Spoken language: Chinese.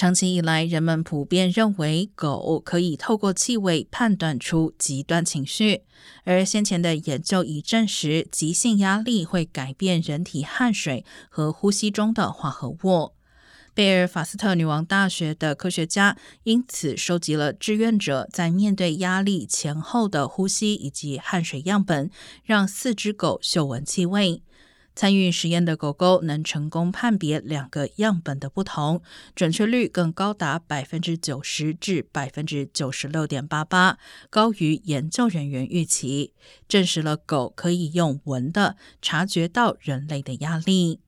长期以来，人们普遍认为狗可以透过气味判断出极端情绪，而先前的研究已证实，急性压力会改变人体汗水和呼吸中的化合物。贝尔法斯特女王大学的科学家因此收集了志愿者在面对压力前后的呼吸以及汗水样本，让四只狗嗅闻气味。参与实验的狗狗能成功判别两个样本的不同，准确率更高达百分之九十至百分之九十六点八八，高于研究人员预期，证实了狗可以用闻的察觉到人类的压力。